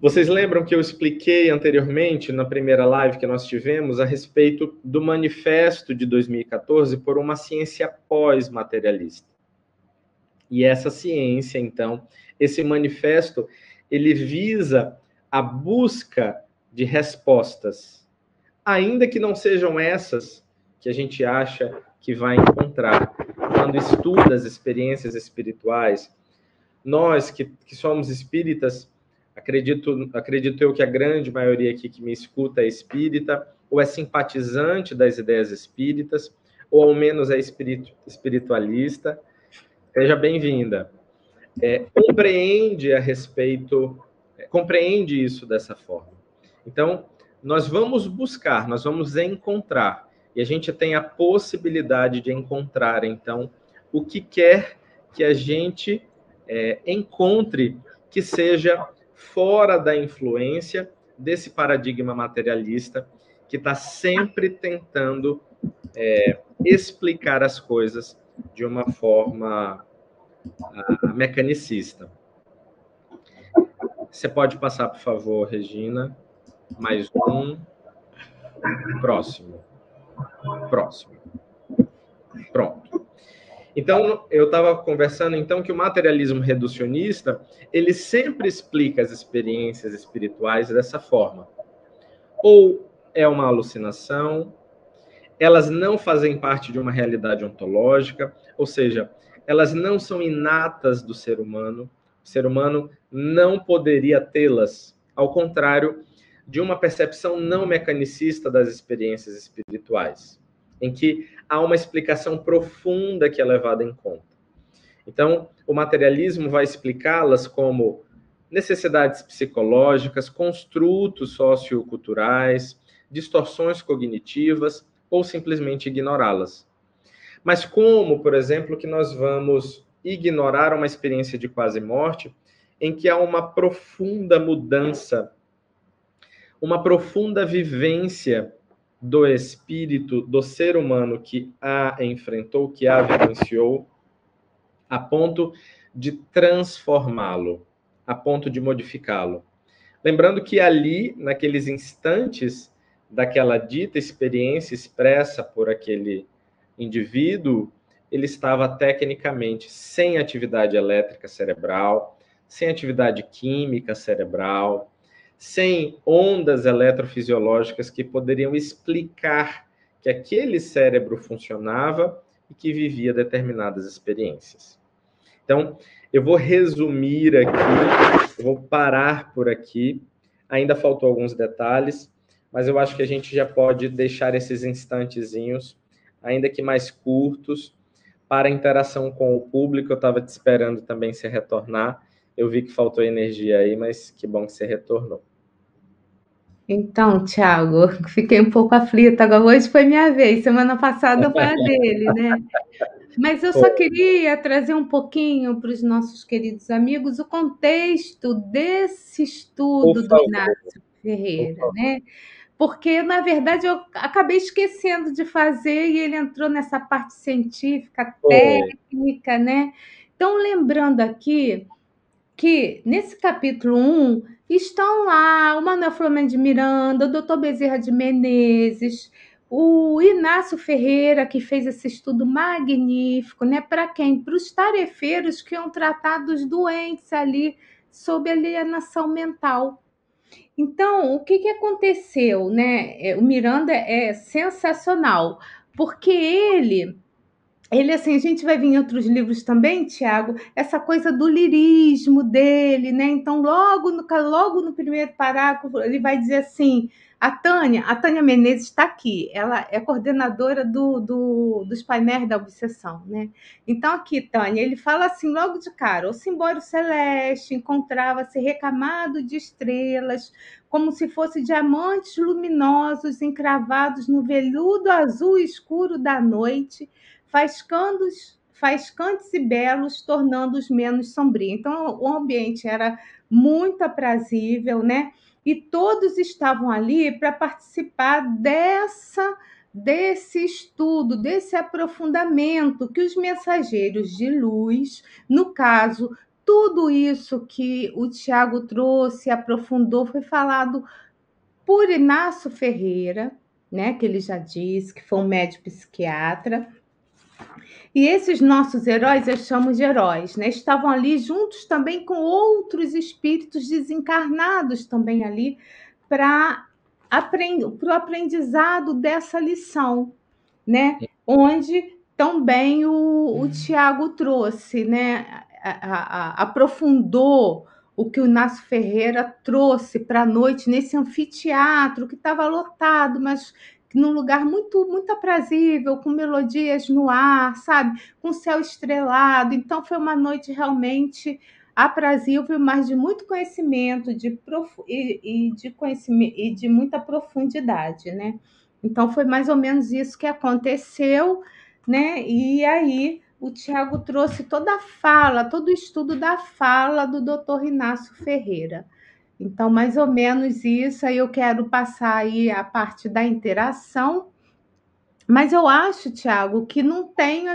vocês lembram que eu expliquei anteriormente, na primeira live que nós tivemos, a respeito do manifesto de 2014 por uma ciência pós-materialista. E essa ciência, então, esse manifesto, ele visa a busca de respostas, ainda que não sejam essas que a gente acha que vai encontrar quando estuda as experiências espirituais. Nós que, que somos espíritas, acredito, acredito eu que a grande maioria aqui que me escuta é espírita, ou é simpatizante das ideias espíritas, ou ao menos é espiritu, espiritualista. Seja bem-vinda. É, compreende a respeito, é, compreende isso dessa forma. Então, nós vamos buscar, nós vamos encontrar, e a gente tem a possibilidade de encontrar, então, o que quer que a gente é, encontre que seja fora da influência desse paradigma materialista que está sempre tentando é, explicar as coisas de uma forma uh, mecanicista. Você pode passar, por favor, Regina. Mais um. Próximo. Próximo. Pronto. Então, eu estava conversando então que o materialismo reducionista, ele sempre explica as experiências espirituais dessa forma. Ou é uma alucinação, elas não fazem parte de uma realidade ontológica, ou seja, elas não são inatas do ser humano. O ser humano não poderia tê-las, ao contrário de uma percepção não mecanicista das experiências espirituais, em que há uma explicação profunda que é levada em conta. Então, o materialismo vai explicá-las como necessidades psicológicas, construtos socioculturais, distorções cognitivas ou simplesmente ignorá-las. Mas como, por exemplo, que nós vamos ignorar uma experiência de quase morte em que há uma profunda mudança, uma profunda vivência do espírito do ser humano que a enfrentou, que a vivenciou, a ponto de transformá-lo, a ponto de modificá-lo. Lembrando que ali, naqueles instantes daquela dita experiência expressa por aquele indivíduo, ele estava tecnicamente sem atividade elétrica cerebral, sem atividade química cerebral, sem ondas eletrofisiológicas que poderiam explicar que aquele cérebro funcionava e que vivia determinadas experiências. Então, eu vou resumir aqui, vou parar por aqui. Ainda faltou alguns detalhes, mas eu acho que a gente já pode deixar esses instantezinhos ainda que mais curtos, para interação com o público. Eu estava te esperando também se retornar. Eu vi que faltou energia aí, mas que bom que você retornou. Então, Thiago, fiquei um pouco aflita. Agora, hoje foi minha vez, semana passada foi a dele, né? Mas eu só queria trazer um pouquinho para os nossos queridos amigos o contexto desse estudo do Inácio Ferreira, né? porque na verdade eu acabei esquecendo de fazer e ele entrou nessa parte científica, técnica, né? Então, lembrando aqui que nesse capítulo 1 estão lá o Manuel Flamengo de Miranda, o doutor Bezerra de Menezes, o Inácio Ferreira, que fez esse estudo magnífico, né? Para quem? Para os tarefeiros que iam tratar dos doentes ali sob alienação mental. Então, o que, que aconteceu, né? É, o Miranda é sensacional, porque ele ele, assim, a gente vai ver em outros livros também, Tiago, essa coisa do lirismo dele, né? Então, logo no, logo no primeiro parágrafo, ele vai dizer assim: a Tânia, a Tânia Menezes está aqui, ela é coordenadora do, do, dos painéis da obsessão, né? Então, aqui, Tânia, ele fala assim logo de cara: o simbório celeste encontrava-se recamado de estrelas, como se fossem diamantes luminosos encravados no veludo azul escuro da noite faz cantos e belos, tornando-os menos sombrios. Então, o ambiente era muito aprazível, né? E todos estavam ali para participar dessa desse estudo, desse aprofundamento que os mensageiros de luz, no caso, tudo isso que o Tiago trouxe, aprofundou, foi falado por Inácio Ferreira, né, que ele já disse que foi um médico psiquiatra, e esses nossos heróis, eu chamo de heróis, né? Estavam ali juntos também com outros espíritos desencarnados também ali para o aprendizado dessa lição, né? Onde também o, o Tiago trouxe, né? A, a, a, aprofundou o que o Inácio Ferreira trouxe para a noite nesse anfiteatro que estava lotado, mas num lugar muito muito aprazível, com melodias no ar, sabe? Com céu estrelado. Então foi uma noite realmente aprazível, mas de muito conhecimento, de prof... e, e, de conhecimento e de muita profundidade, né? Então foi mais ou menos isso que aconteceu, né? E aí o Tiago trouxe toda a fala, todo o estudo da fala do Dr. Inácio Ferreira. Então, mais ou menos isso, aí eu quero passar aí a parte da interação, mas eu acho, Tiago, que não tem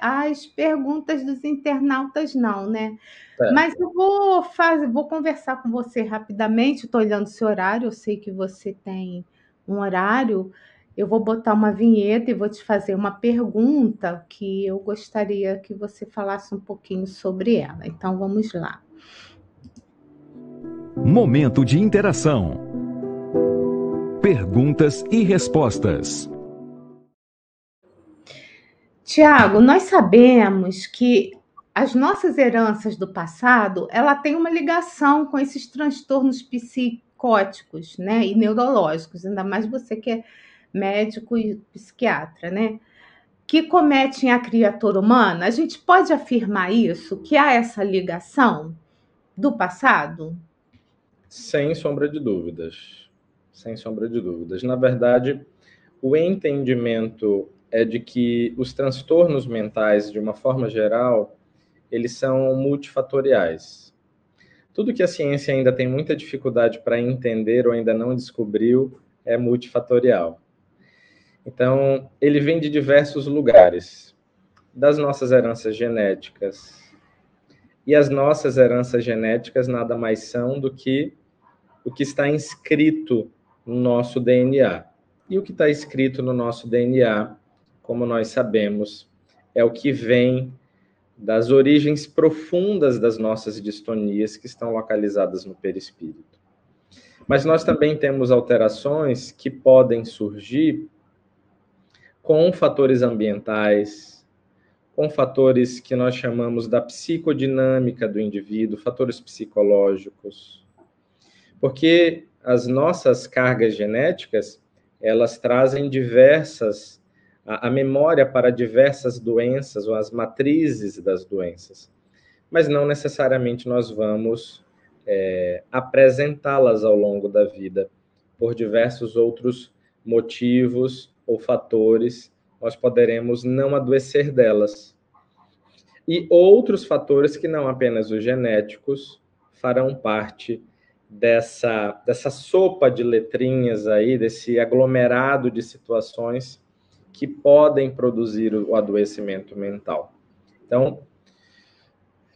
as perguntas dos internautas, não, né? É. Mas eu vou fazer, vou conversar com você rapidamente, estou olhando o seu horário, eu sei que você tem um horário. Eu vou botar uma vinheta e vou te fazer uma pergunta que eu gostaria que você falasse um pouquinho sobre ela. Então vamos lá. Momento de interação. Perguntas e respostas. Tiago, nós sabemos que as nossas heranças do passado, ela tem uma ligação com esses transtornos psicóticos, né, e neurológicos, ainda mais você que é médico e psiquiatra, né? Que cometem a criatura humana. A gente pode afirmar isso, que há essa ligação do passado? Sem sombra de dúvidas. Sem sombra de dúvidas. Na verdade, o entendimento é de que os transtornos mentais, de uma forma geral, eles são multifatoriais. Tudo que a ciência ainda tem muita dificuldade para entender ou ainda não descobriu é multifatorial. Então, ele vem de diversos lugares, das nossas heranças genéticas. E as nossas heranças genéticas nada mais são do que o que está inscrito no nosso DNA. E o que está escrito no nosso DNA, como nós sabemos, é o que vem das origens profundas das nossas distonias que estão localizadas no perispírito. Mas nós também temos alterações que podem surgir com fatores ambientais, com fatores que nós chamamos da psicodinâmica do indivíduo, fatores psicológicos, porque as nossas cargas genéticas, elas trazem diversas, a, a memória para diversas doenças, ou as matrizes das doenças. Mas não necessariamente nós vamos é, apresentá-las ao longo da vida, por diversos outros motivos ou fatores, nós poderemos não adoecer delas. E outros fatores que não apenas os genéticos farão parte dessa, dessa sopa de letrinhas aí, desse aglomerado de situações que podem produzir o adoecimento mental. Então,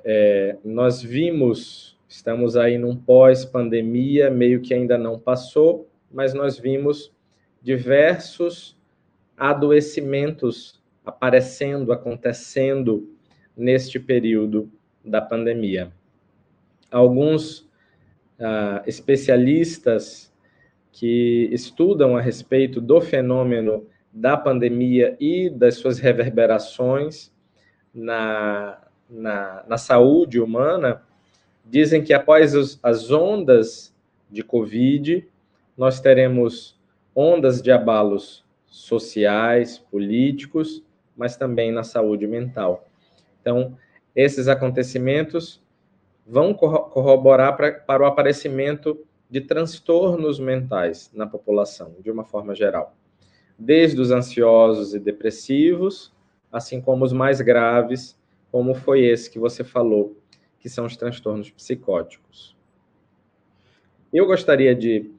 é, nós vimos, estamos aí num pós-pandemia, meio que ainda não passou, mas nós vimos diversos adoecimentos aparecendo, acontecendo neste período da pandemia. Alguns uh, especialistas que estudam a respeito do fenômeno da pandemia e das suas reverberações na, na, na saúde humana, dizem que após os, as ondas de Covid, nós teremos ondas de abalos sociais, políticos, mas também na saúde mental. Então, esses acontecimentos vão corroborar pra, para o aparecimento de transtornos mentais na população, de uma forma geral. Desde os ansiosos e depressivos, assim como os mais graves, como foi esse que você falou, que são os transtornos psicóticos. Eu gostaria de,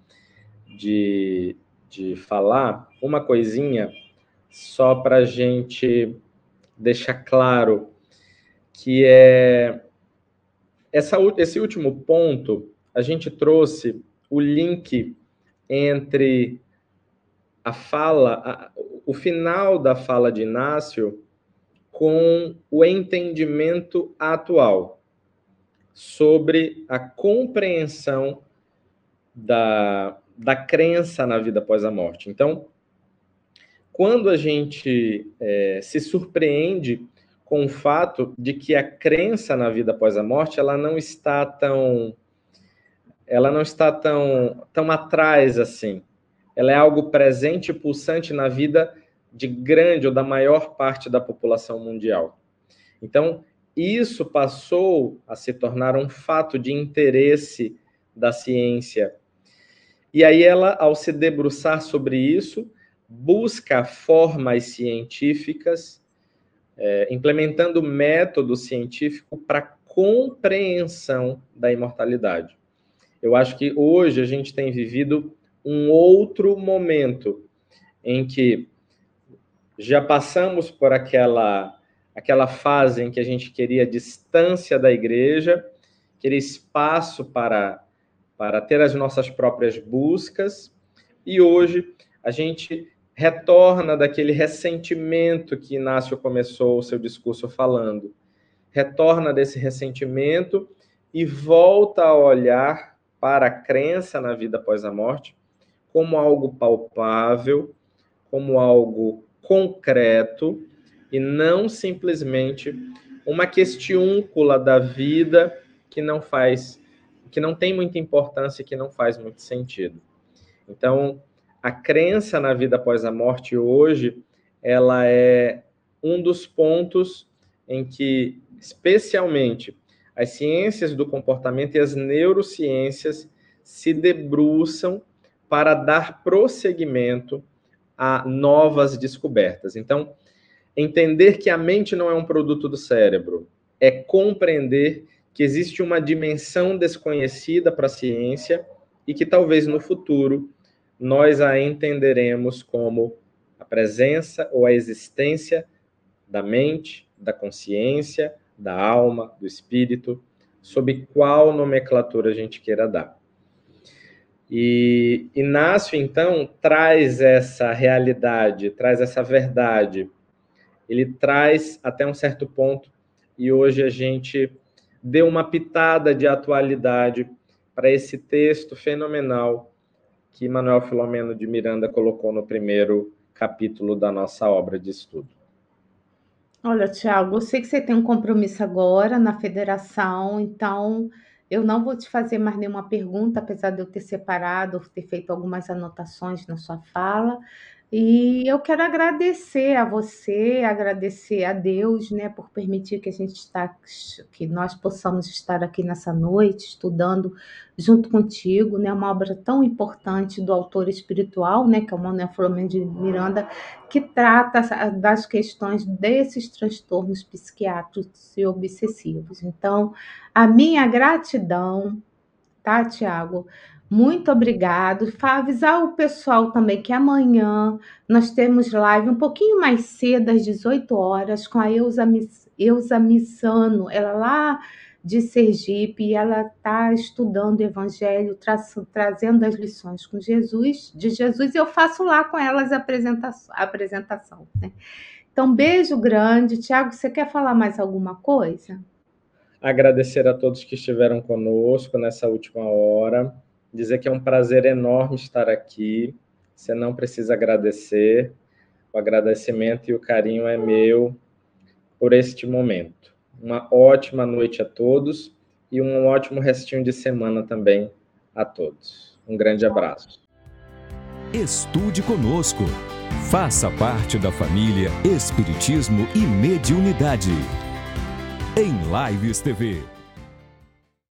de, de falar uma coisinha só para a gente deixar claro que é essa, esse último ponto, a gente trouxe o link entre a fala, a, o final da fala de Inácio com o entendimento atual sobre a compreensão da, da crença na vida após a morte. Então, quando a gente é, se surpreende com o fato de que a crença na vida após a morte ela não está tão ela não está tão tão atrás assim. Ela é algo presente e pulsante na vida de grande ou da maior parte da população mundial. Então, isso passou a se tornar um fato de interesse da ciência. E aí ela, ao se debruçar sobre isso, busca formas científicas é, implementando método científico para compreensão da imortalidade. Eu acho que hoje a gente tem vivido um outro momento em que já passamos por aquela aquela fase em que a gente queria distância da igreja, queria espaço para para ter as nossas próprias buscas, e hoje a gente retorna daquele ressentimento que Inácio começou o seu discurso falando. Retorna desse ressentimento e volta a olhar para a crença na vida após a morte como algo palpável, como algo concreto e não simplesmente uma questiúncula da vida que não faz, que não tem muita importância e que não faz muito sentido. Então, a crença na vida após a morte hoje, ela é um dos pontos em que, especialmente, as ciências do comportamento e as neurociências se debruçam para dar prosseguimento a novas descobertas. Então, entender que a mente não é um produto do cérebro, é compreender que existe uma dimensão desconhecida para a ciência e que talvez no futuro nós a entenderemos como a presença ou a existência da mente, da consciência, da alma, do espírito, sob qual nomenclatura a gente queira dar. E Inácio, então, traz essa realidade, traz essa verdade. Ele traz até um certo ponto, e hoje a gente deu uma pitada de atualidade para esse texto fenomenal que Manuel Filomeno de Miranda colocou no primeiro capítulo da nossa obra de estudo. Olha, Tiago, eu sei que você tem um compromisso agora na federação, então eu não vou te fazer mais nenhuma pergunta, apesar de eu ter separado, ter feito algumas anotações na sua fala. E eu quero agradecer a você, agradecer a Deus, né, por permitir que a gente está, que nós possamos estar aqui nessa noite estudando junto contigo, né, uma obra tão importante do autor espiritual, né, que é o Manuel Flamengo de Miranda, que trata das questões desses transtornos psiquiátricos e obsessivos. Então, a minha gratidão, tá, Tiago? Muito obrigado. Para avisar o pessoal também que amanhã nós temos live um pouquinho mais cedo, às 18 horas, com a Eusa, Missano. Ela lá de Sergipe e ela está estudando o Evangelho, tra trazendo as lições com Jesus, de Jesus, e eu faço lá com elas a apresentação. A apresentação né? Então, beijo grande. Tiago, você quer falar mais alguma coisa? Agradecer a todos que estiveram conosco nessa última hora dizer que é um prazer enorme estar aqui. Você não precisa agradecer. O agradecimento e o carinho é meu por este momento. Uma ótima noite a todos e um ótimo restinho de semana também a todos. Um grande abraço. Estude conosco. Faça parte da família Espiritismo e Mediunidade. Em Lives TV.